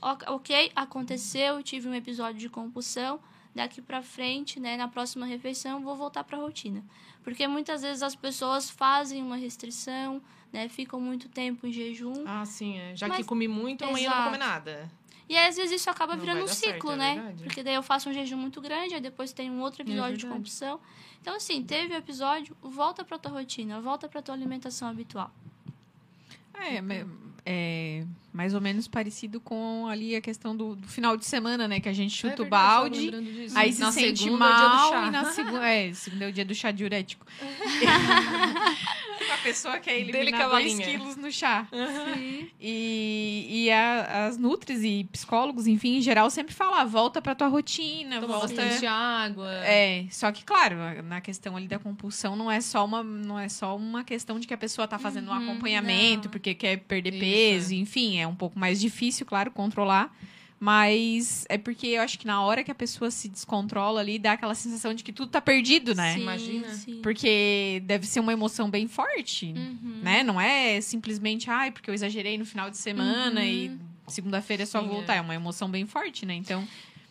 ok- aconteceu, tive um episódio de compulsão, daqui pra frente, né, na próxima refeição, vou voltar pra rotina. Porque muitas vezes as pessoas fazem uma restrição, né, ficam muito tempo em jejum, Ah, sim, é. Já que Mas- comi muito, amanhã eu não vou comer Exato. nada. E aí, às vezes isso acaba Não virando um dar certo, ciclo, é né? verdade. Porque daí eu faço um jejum muito grande, aí depois tem um outro episódio de verdade. compulsão. Então, assim, teve o episódio, volta pra tua rotina, volta pra tua alimentação habitual. É, é mais ou menos parecido com ali a questão do, do final de semana, né? Que a gente chuta É o verdade, tava balde, aí se Na sente segunda é o mal chá. e na segunda. É, segunda é o dia do chá diurético. Pessoa quer eliminar dois cavalinha. quilos no chá. Sim. E, e a- as nutris e psicólogos, enfim, em geral, sempre falam, ah, volta pra tua rotina, Toma volta... bastante água. É, só que, claro, na questão ali da compulsão, não é só uma, não é só uma questão de que a pessoa tá fazendo um Uhum, acompanhamento não. porque quer perder Isso, peso, enfim, é um pouco mais difícil, claro, controlar. Mas é porque eu acho que na hora que a pessoa se descontrola ali, dá aquela sensação de que tudo tá perdido, né? Sim, Imagina. sim. Porque deve ser uma emoção bem forte, Uhum. né? Não é simplesmente, ai, porque eu exagerei no final de semana Uhum. e segunda-feira é só Sim, voltar. é. É uma emoção bem forte, né? Então,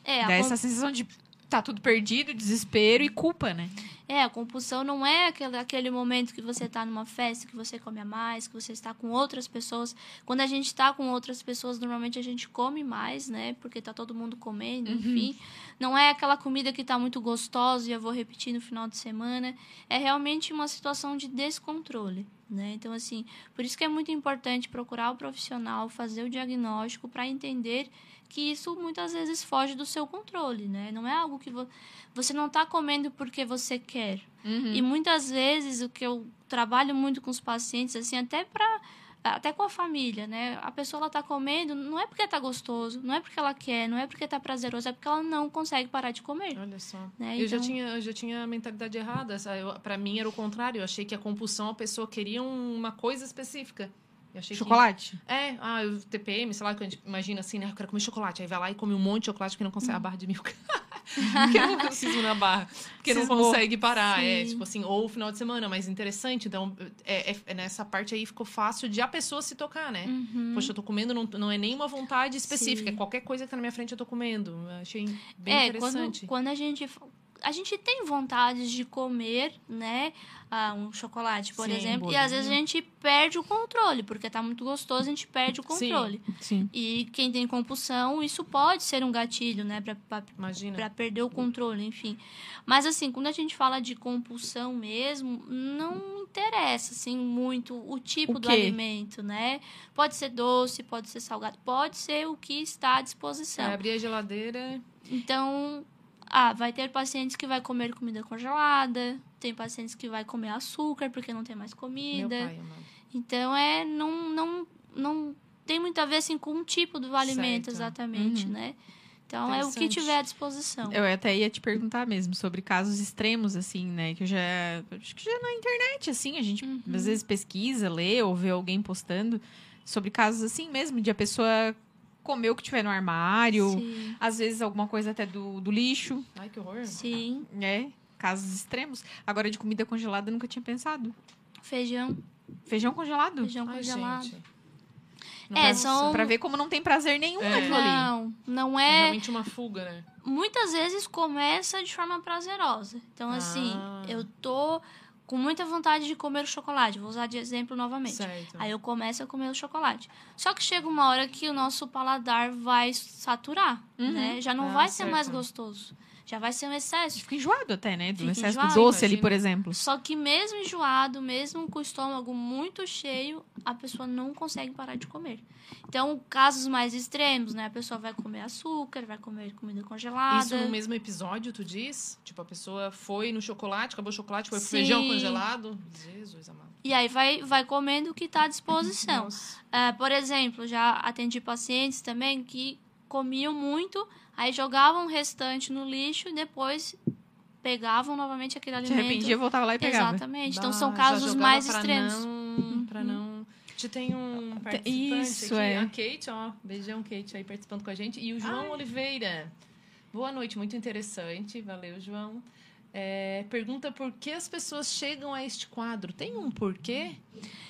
É, dá essa sensação de tá tudo perdido, desespero e culpa, né? É, a compulsão não é aquele, aquele momento que você está numa festa, que você come a mais, que você está com outras pessoas. Quando a gente está com outras pessoas, normalmente a gente come mais, né? Porque tá todo mundo comendo, enfim. Não é aquela comida que tá muito gostosa e eu vou repetir no final de semana. É realmente uma situação de descontrole, né? Então, assim, por isso que é muito importante procurar o profissional, fazer o diagnóstico para entender que isso muitas vezes foge do seu controle, né? Não é algo que vo- você não está comendo porque você quer. Uhum. E muitas vezes o que eu trabalho muito com os pacientes, assim, até para até com a família, né? A pessoa ela tá comendo, não é porque tá gostoso, não é porque ela quer, não é porque tá prazeroso, é porque ela não consegue parar de comer. Olha só. Né? Eu, já Então- tinha, eu já tinha a mentalidade errada. Pra mim era o contrário. Eu achei que a compulsão, a pessoa queria um- uma coisa específica. Eu achei que- Chocolate? É, ah, o TPM, sei lá, que a gente imagina assim, né? Eu quero comer chocolate. Aí vai lá e come um monte de chocolate porque não consegue a barra de milk. porque não preciso na barra. Porque não Cismou. consegue parar. É, Sim. tipo assim, ou final de semana, mas interessante. Então, é, é- é nessa parte aí ficou fácil de a pessoa se tocar, né? Uhum. Poxa, eu tô comendo, não, não é nenhuma vontade específica. Sim. É qualquer coisa que tá na minha frente eu tô comendo. Eu achei bem é, interessante. quando, quando a gente a gente tem vontade de comer, né, ah, um chocolate, por Sim, exemplo, e às vezes a gente perde o controle, porque tá muito gostoso, a gente perde o Sim. controle. Sim. E quem tem compulsão, isso pode ser um gatilho, né, pra, pra Imagina. para perder o controle, enfim. Mas assim, quando a gente fala de compulsão mesmo, não interessa assim muito o tipo O do alimento, né? Pode ser doce, pode ser salgado, pode ser o que está à disposição. É, abrir a geladeira. Então, ah, vai ter pacientes que vai comer comida congelada, tem pacientes que vai comer açúcar porque não tem mais Meu comida. pai, amado. Então é não não não tem muito a ver assim com o tipo do alimento Certo. exatamente, Uhum. né? Então é o que tiver à disposição. Eu até ia te perguntar mesmo sobre casos extremos, assim, né? Que eu já. Acho que já na internet, assim, a gente Uhum. às vezes pesquisa, lê ou vê alguém postando sobre casos assim mesmo, de a pessoa comer o que tiver no armário, Sim. às vezes alguma coisa até do, do lixo, Ai, que horror. Sim, né? Casos extremos. Agora, de comida congelada, eu nunca tinha pensado. feijão, Feijão congelado? feijão Ai, congelado. gente. É, Nossa. são Pra ver como não tem prazer nenhum É. naquilo ali. Não, não É é. realmente uma fuga, né? Muitas vezes começa de forma prazerosa. Então, assim, Ah. eu tô com muita vontade de comer o chocolate. Vou usar de exemplo novamente. Certo. Aí eu começo a comer o chocolate. Só que chega uma hora que o nosso paladar vai saturar, Uhum. né? Já não Ah, vai ser certo. mais gostoso. Já vai ser um excesso. Fica enjoado até, né? Do Fica excesso enjoado, do doce ali, imagina. por exemplo. Só que mesmo enjoado, mesmo com o estômago muito cheio, a pessoa não consegue parar de comer. Então, casos mais extremos, né? A pessoa vai comer açúcar, vai comer comida congelada. Isso no mesmo episódio, tu diz? Tipo, a pessoa foi no chocolate, acabou o chocolate, foi pro feijão congelado. Jesus amado. E aí vai, vai comendo o que está à disposição. É, por exemplo, já atendi pacientes também que comiam muito, aí jogavam o restante no lixo e depois pegavam novamente aquele Se alimento. arrependia, voltava lá e pegava. Exatamente. Então Ah, são casos mais pra extremos. Não, Pra não... Te tem um participante Isso, aqui, é. a Kate, ó. Beijão, Kate, aí participando com a gente. E o João Oliveira. Boa noite, muito interessante. Valeu, João. É, pergunta por que as pessoas chegam a este quadro. Tem um porquê,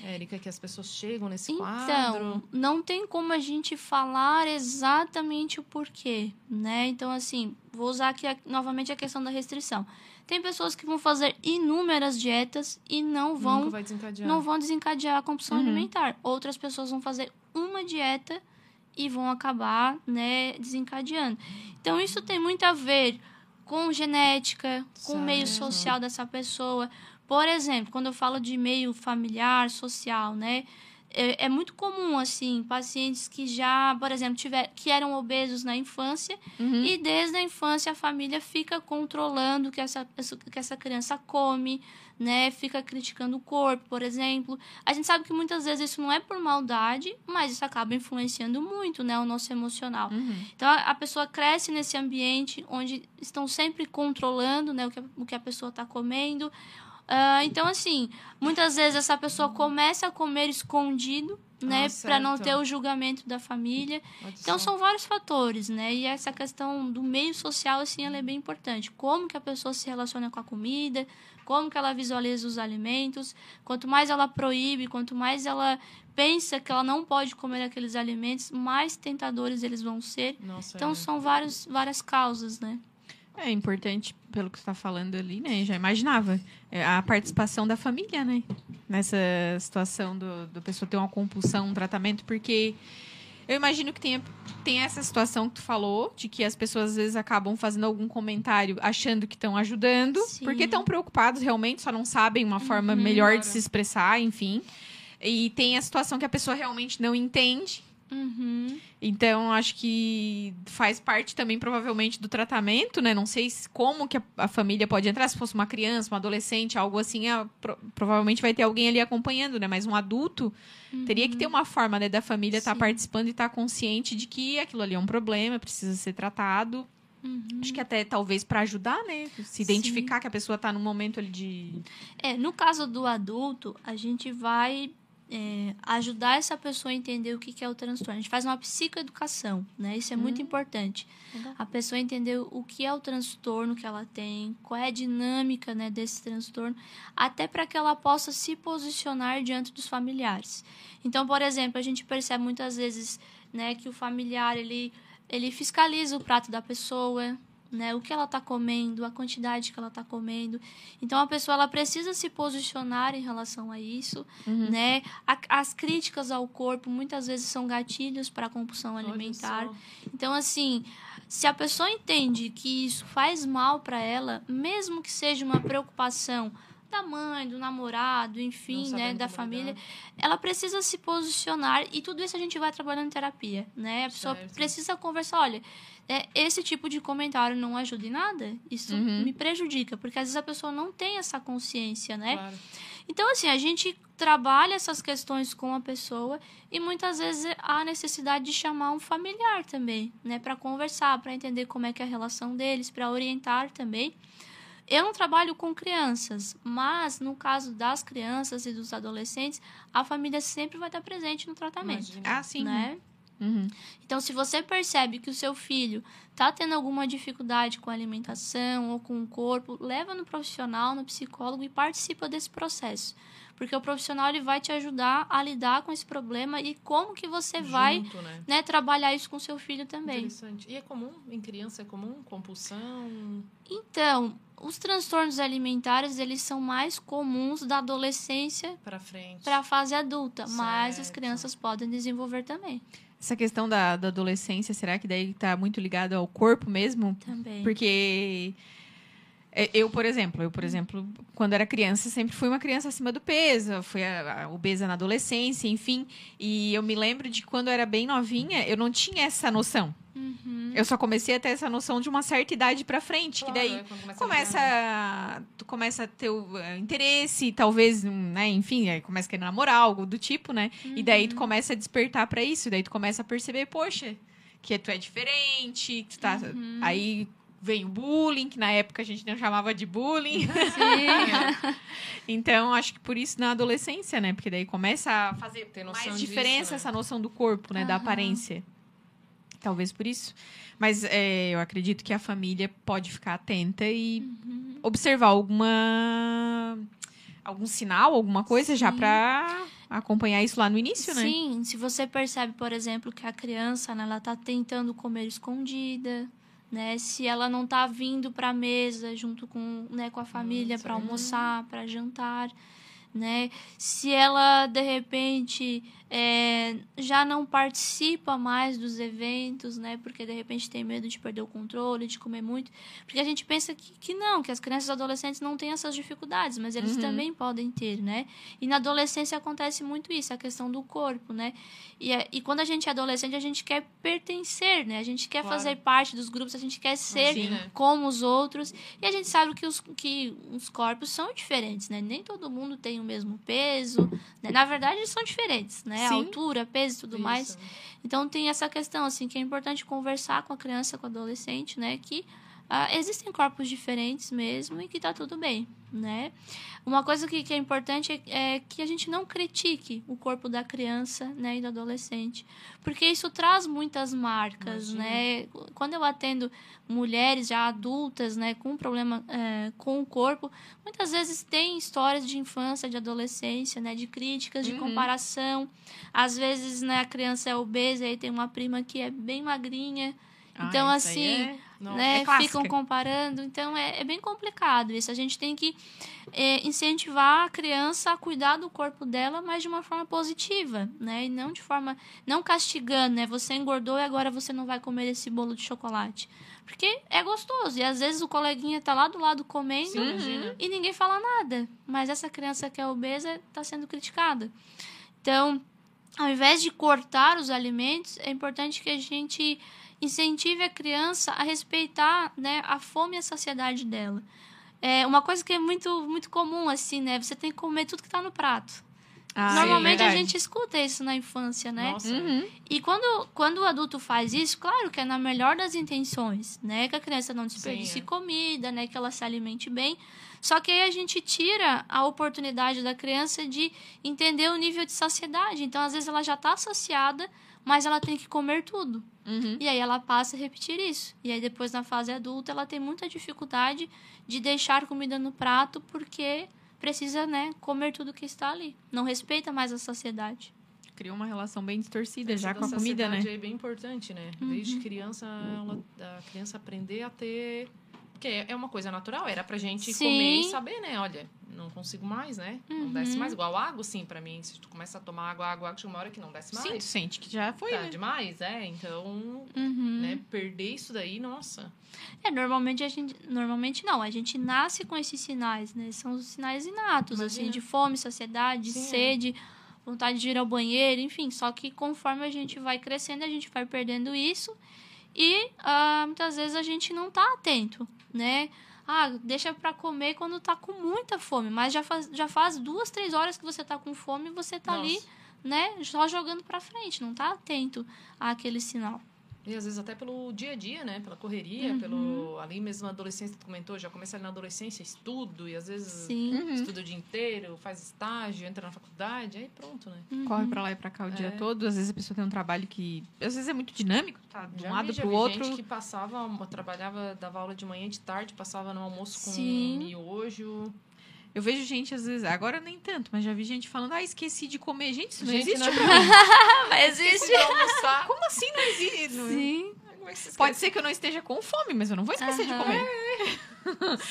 Érica, que as pessoas chegam nesse quadro? Então, não tem como a gente falar exatamente o porquê, né? Então, assim, vou usar aqui a- novamente a questão da restrição. Tem pessoas que vão fazer inúmeras dietas e não vão Nunca vai desencadear. não vão desencadear a compulsão Uhum. alimentar. Outras pessoas vão fazer uma dieta e vão acabar, né, desencadeando. Então isso tem muito a ver com genética, com o meio social dessa pessoa. Por exemplo, quando eu falo de meio familiar, social, né, é, é muito comum, assim, pacientes que já, por exemplo, tiver, que eram obesos na infância Uhum. e desde a infância a família fica controlando o que essa- que essa criança come, né? Fica criticando o corpo, por exemplo. A gente sabe que muitas vezes isso não é por maldade, mas isso acaba influenciando muito, né? O nosso emocional. Uhum. Então a, pessoa cresce nesse ambiente onde estão sempre controlando né, o, que, a- o que a pessoa está comendo. Ah, então, assim, muitas vezes essa pessoa começa a comer escondido, né? Ah, para não ter o julgamento da família. Então são vários fatores, né? E essa questão do meio social, assim, ela é bem importante. Como que a pessoa se relaciona com a comida, como que ela visualiza os alimentos. Quanto mais ela proíbe, quanto mais ela pensa que ela não pode comer aqueles alimentos, mais tentadores eles vão ser. Nossa, Então é. são vários, várias causas, né? É importante, pelo que você está falando ali, né? Já imaginava. É a participação da família, né? Nessa situação do, do pessoa ter uma compulsão, um tratamento, porque eu imagino que tenha, tem essa situação que tu falou, de que as pessoas às vezes acabam fazendo algum comentário achando que estão ajudando, Sim. porque estão preocupados realmente, só não sabem uma forma Uhum. melhor de Claro. se expressar, enfim. E tem a situação que a pessoa realmente não entende. Uhum. Então, acho que faz parte também, provavelmente, do tratamento, né? Não sei se- como que a, a família pode entrar. Se fosse uma criança, um adolescente, algo assim, a- pro- provavelmente vai ter alguém ali acompanhando, né? Mas um adulto teria que ter uma forma, né, da família estar Sim. participando e estar consciente de que aquilo ali é um problema, precisa ser tratado. Uhum. Acho que até talvez para ajudar, né? Se identificar que a pessoa está num momento ali de. É, no caso do adulto, a gente vai é, ajudar essa pessoa a entender o que que é o transtorno. A gente faz uma psicoeducação, né? Isso é muito importante. Legal. A pessoa entender o que é o transtorno que ela tem, qual é a dinâmica né, desse transtorno, até para que ela possa se posicionar diante dos familiares. Então, por exemplo, a gente percebe muitas vezes né, que o familiar ele, ele fiscaliza o prato da pessoa, né, o que ela está comendo, a quantidade que ela está comendo. Então a pessoa ela precisa se posicionar em relação a isso, Uhum. né? A- as críticas ao corpo muitas vezes são gatilhos para a compulsão alimentar. Então assim, se a pessoa entende que isso faz mal para ela, mesmo que seja uma preocupação da mãe, do namorado, enfim, Não né, da família, lidar. ela precisa se posicionar e tudo isso a gente vai trabalhando em terapia, né? A pessoa Certo. precisa conversar, olha, é, esse tipo de comentário não ajuda em nada, isso Uhum. me prejudica, porque às vezes a pessoa não tem essa consciência, né? Claro. Então, assim, a gente trabalha essas questões com a pessoa e muitas vezes há necessidade de chamar um familiar também, né, para conversar, para entender como é que é a relação deles, para orientar também. Eu não trabalho com crianças, mas no caso das crianças e dos adolescentes, a família sempre vai estar presente no tratamento, Imagina. Ah, sim. né? Uhum. Então, se você percebe que o seu filho está tendo alguma dificuldade com a alimentação ou com o corpo, leva no profissional, no psicólogo e participa desse processo. Porque o profissional ele vai te ajudar a lidar com esse problema e como que você vai Junto, né? né, trabalhar isso com seu filho também. Interessante. E é comum? Em criança é comum? Compulsão? Então, os transtornos alimentares, eles são mais comuns da adolescência Pra frente. para a fase adulta, mas as Certo. crianças podem desenvolver também. Essa questão da, da adolescência, será que daí tá muito ligado ao corpo mesmo? Também. Porque eu, por exemplo, eu, por exemplo, quando era criança, sempre fui uma criança acima do peso, fui a, a obesa na adolescência, enfim. E eu me lembro de quando eu era bem novinha, eu não tinha essa noção. Uhum. Eu só comecei a ter essa noção de uma certa idade pra frente, que Claro, daí é, começa virar, a- tu começa a ter o eh, interesse, talvez, hum, né, enfim, aí começa a querer namorar, algo do tipo, né? E daí tu começa a despertar pra isso, daí tu começa a perceber, poxa, que tu é diferente, que tu tá aí vem o bullying, que na época a gente não chamava de bullying. Sim. então, acho que por isso na adolescência, né? Porque daí começa a fazer Ter noção mais disso, diferença né? essa noção do corpo, né? Da Aham. aparência. Talvez por isso. Mas é, eu acredito que a família pode ficar atenta e Uhum. observar alguma algum sinal, alguma coisa já Sim. pra acompanhar isso lá no início, né? Sim, se você percebe, por exemplo, que a criança né, ela tá tentando comer escondida, né? Se ela não tá vindo para a mesa junto com, né, com a família para certo. almoçar, para jantar, né? Se ela de repente é, já não participa mais dos eventos, né? Porque de repente tem medo de perder o controle, de comer muito. Porque a gente pensa que, que não, que as crianças e adolescentes não têm essas dificuldades, mas eles Uhum. também podem ter, né? E na adolescência acontece muito isso, a questão do corpo, né? E, é- e quando a gente é adolescente, a gente quer pertencer, né? A gente quer Claro. fazer parte dos grupos, a gente quer ser como os outros. E a gente sabe que os, que os corpos são diferentes, né? Nem todo mundo tem o mesmo peso. né? Na verdade, eles são diferentes, né? A Sim. altura, peso e tudo mais. Isso. Então tem essa questão, assim, que é importante conversar com a criança, com o adolescente, né? Que ah, existem corpos diferentes mesmo e que tá tudo bem, né? Uma coisa que, que é importante é, é que a gente não critique o corpo da criança, né, e do adolescente, porque isso traz muitas marcas, Imagina. né? Quando eu atendo mulheres já adultas, né, com problema é, com o corpo, muitas vezes tem histórias de infância, de adolescência, né, de críticas, de Uhum. comparação. Às vezes, né, a criança é obesa e aí tem uma prima que é bem magrinha, Ah, Então, assim, é- Não, né? é ficam comparando. Então é, é bem complicado isso. A gente tem que é, incentivar a criança a cuidar do corpo dela, mas de uma forma positiva, né? E não de forma. não castigando, né? Você engordou e agora você não vai comer esse bolo de chocolate. Porque é gostoso. E às vezes o coleguinha tá lá do lado comendo Sim, e ninguém fala nada. Mas essa criança que é obesa está sendo criticada. Então, ao invés de cortar os alimentos, é importante que a gente incentive a criança a respeitar né, a fome e a saciedade dela. É uma coisa que é muito, muito comum, assim, né? Você tem que comer tudo que está no prato. Ah, Normalmente é a verdade. gente escuta isso na infância, né? Nossa. Uhum. E quando, quando o adulto faz isso, claro que é na melhor das intenções, né? Que a criança não desperdice Sim, é. comida, né? Que ela se alimente bem. Só que aí a gente tira a oportunidade da criança de entender o nível de saciedade. Então, às vezes, ela já está saciada, mas ela tem que comer tudo. Uhum. E aí ela passa a repetir isso. E aí depois, na fase adulta, ela tem muita dificuldade de deixar comida no prato porque precisa, né, comer tudo que está ali. Não respeita mais a saciedade. Criou uma relação bem distorcida Essa já com a comida, né? É bem importante, né? Desde criança, ela, a criança aprender a ter. Porque é uma coisa natural, era pra gente Sim. comer e saber, né? Olha, não consigo mais, né? Não Uhum. desce mais. Igual água, sim, pra mim. Se tu começa a tomar água, água, água, chega uma hora que não desce mais. Sim, tu sente que já foi, tá né? demais, é. Então, Uhum. né, perder isso daí, nossa. É, normalmente a gente. Normalmente não, a gente nasce com esses sinais, né? São os sinais inatos, assim, Imagina. de fome, saciedade, Sim, é. sede, vontade de ir ao banheiro, enfim. Só que conforme a gente vai crescendo, a gente vai perdendo isso. E ah, muitas vezes a gente não tá atento, né? Ah, deixa pra comer quando tá com muita fome. Mas já faz, já faz duas, três horas que você tá com fome e você tá ali, Nossa. né? Só jogando pra frente, não tá atento àquele sinal. E às vezes até pelo dia a dia, né? Pela correria, Uhum. pelo. Ali mesmo na adolescência, tu comentou, já começa ali na adolescência, estudo, e às vezes Sim. Uhum. estuda o dia inteiro, faz estágio, entra na faculdade, aí pronto, né? Corre pra lá e pra cá o dia É. todo. Às vezes a pessoa tem um trabalho que... Às vezes é muito dinâmico, tá? De um Já lado vi, já pro vi outro. gente que passava, trabalhava, dava aula de manhã e de tarde, passava no almoço com Sim. miojo. Eu vejo gente, às vezes... Agora nem tanto, mas já vi gente falando... Ah, esqueci de comer. Gente, isso não Gente, existe não- pra mim. Mas existe. almoçar. Como assim não existe? Não- Sim. É Pode ser que eu não esteja com fome, mas eu não vou esquecer de comer.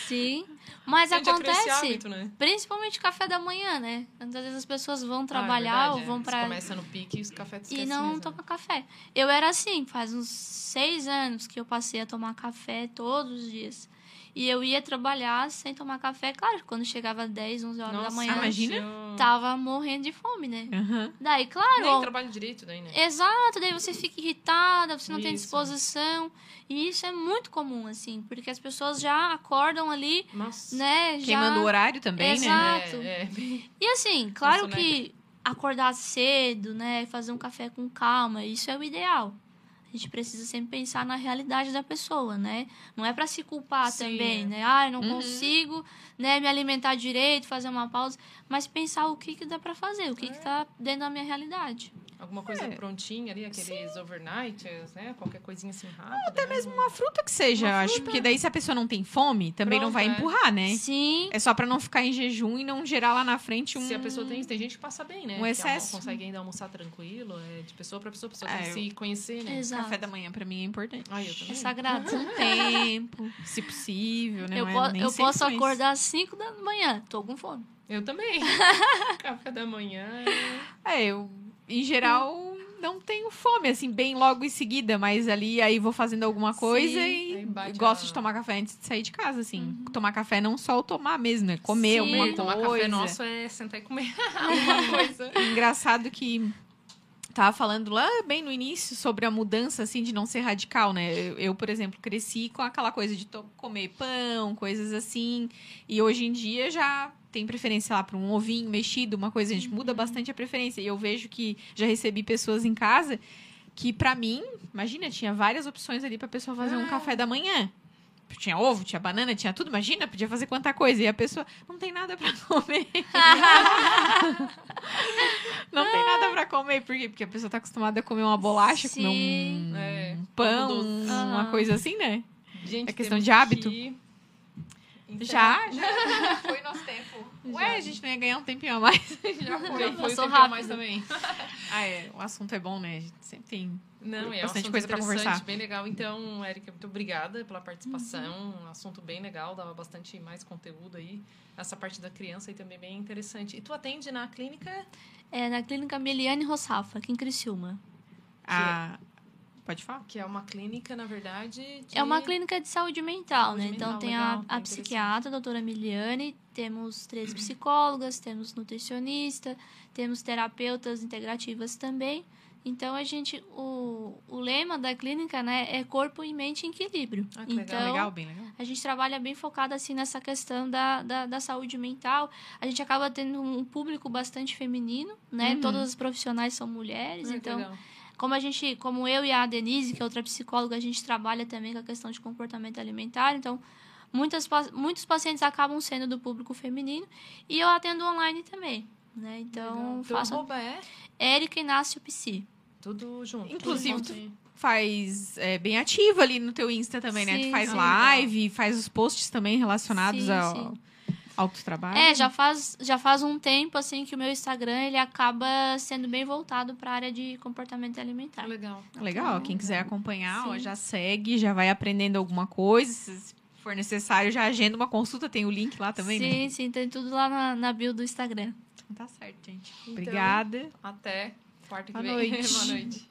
Sim. Mas Tende esse acontece, hábito, né? principalmente café da manhã, né? Muitas vezes as pessoas vão Ah, é trabalhar verdade, ou vão é. pra. Começa no pique e os cafés E não mesmo. toma café. Eu era assim, faz uns seis anos que eu passei a tomar café todos os dias. E eu ia trabalhar sem tomar café. Claro, quando chegava 10, 11 horas da Nossa, manhã, imagina. eu- tava morrendo de fome, né? Aham. Daí, claro, Nem ó, trabalho direito daí, né? Exato, daí você fica irritada, você não tem Isso. disposição. E isso é muito comum, assim, porque as pessoas já acordam ali, Nossa. né? Já... Queimando o horário também, né? Exato. É, é, E assim, claro soneca. que acordar cedo, né, fazer um café com calma, isso é o ideal. A gente precisa sempre pensar na realidade da pessoa, né? Não é para se culpar Sim, também, é. né? Ah, eu não Uhum. consigo, né, me alimentar direito, fazer uma pausa, mas pensar o que que dá para fazer, o que que tá dentro da minha realidade. Alguma coisa É. prontinha ali, aqueles overnights, né? Qualquer coisinha assim rápida. Até né? mesmo uma fruta que seja, Uma acho. fruta. Porque daí, se a pessoa não tem fome, também não Pronto, vai é. empurrar, né? Sim, É só pra não ficar em jejum e não gerar lá na frente um. Se a pessoa tem, tem gente que passa bem, né? um Que excesso. consegue ainda almoçar tranquilo, é, de pessoa pra pessoa, a pessoa É, tem que se conhecer, né? exato. Café da manhã pra mim é importante. Ai, eu também. É sagrado. Com tempo, se possível, né? eu Não é po- eu posso acordar às 5 da manhã, tô com fome. Eu também. Café da manhã. É, eu, em geral, não tenho fome, assim, bem logo em seguida, mas ali aí vou fazendo alguma coisa Sim. E gosto a- de tomar café antes de sair de casa, assim. Tomar café não só o tomar mesmo, é comer Sim. alguma Tomar coisa. café nosso é sentar e comer alguma coisa. Engraçado que tava falando lá bem no início sobre a mudança assim de não ser radical, né? Eu, eu, por exemplo, cresci com aquela coisa de to- comer pão, coisas assim, e hoje em dia já tem preferência lá para um ovinho mexido, uma coisa a gente muda bastante a preferência. E eu vejo que já recebi pessoas em casa que pra mim, imagina, tinha várias opções ali pra pessoa fazer um café da manhã. Tinha ovo, tinha banana, tinha tudo. Imagina, podia fazer quanta coisa. E a pessoa não tem nada pra comer. não tem nada pra comer. Por quê? Porque a pessoa tá acostumada a comer uma bolacha, comer um Sim. É, pão, doce. uma Aham. coisa assim, né? Gente, É questão de hábito? que encerrar. Já, já foi nosso tempo. Ué, a gente não ia ganhar um tempinho a mais. Já foi, Já foi passou o tempo a rápido. mais também. ah, é. O assunto é bom, né? A gente sempre tem. Não, é Bastante um coisa pra interessante, conversar. bem legal. Então, Érica, muito obrigada pela participação. Um assunto bem legal, dava bastante mais conteúdo aí. Essa parte da criança aí também bem interessante. E tu atende na clínica? É na clínica Meliane Rossafa, aqui em Criciúma. A... Pode falar? Que é uma clínica, na verdade. de- É uma clínica de saúde mental, Saúde né? mental, então tem legal, a, a psiquiatra, a doutora Miliane, temos três psicólogas, temos nutricionista, temos terapeutas integrativas também. Então a gente, o, o lema da clínica, né, é corpo e mente em equilíbrio. Ah, que legal. então legal, bem legal. a gente trabalha bem focado assim nessa questão da, da, da saúde mental. A gente acaba tendo um público bastante feminino, né? Uhum. Todas as profissionais são mulheres, Ah, que então legal. Como a gente, como eu e a Denise, que é outra psicóloga, a gente trabalha também com a questão de comportamento alimentar, então muitas, muitos pacientes acabam sendo do público feminino e eu atendo online também, né? Então, faço arroba é Érica Inácio Psi. tudo junto. Inclusive, tudo tu- junto. Faz é, bem ativo ali no teu Insta também, né? Tu Sim, faz sim. live, faz os posts também relacionados Sim, ao, sim. ao teu trabalho. É, já faz, já faz um tempo assim que o meu Instagram ele acaba sendo bem voltado para a área de comportamento alimentar. Legal. Legal, quem quiser acompanhar, ó, Sim. já segue, já vai aprendendo alguma coisa. Se for necessário, já agenda uma consulta, tem o link lá também, sim, né? sim, tem tudo lá na, na bio do Instagram. Então tá certo, gente. Então, Obrigada. Até quarta que Boa vem. noite. Boa noite.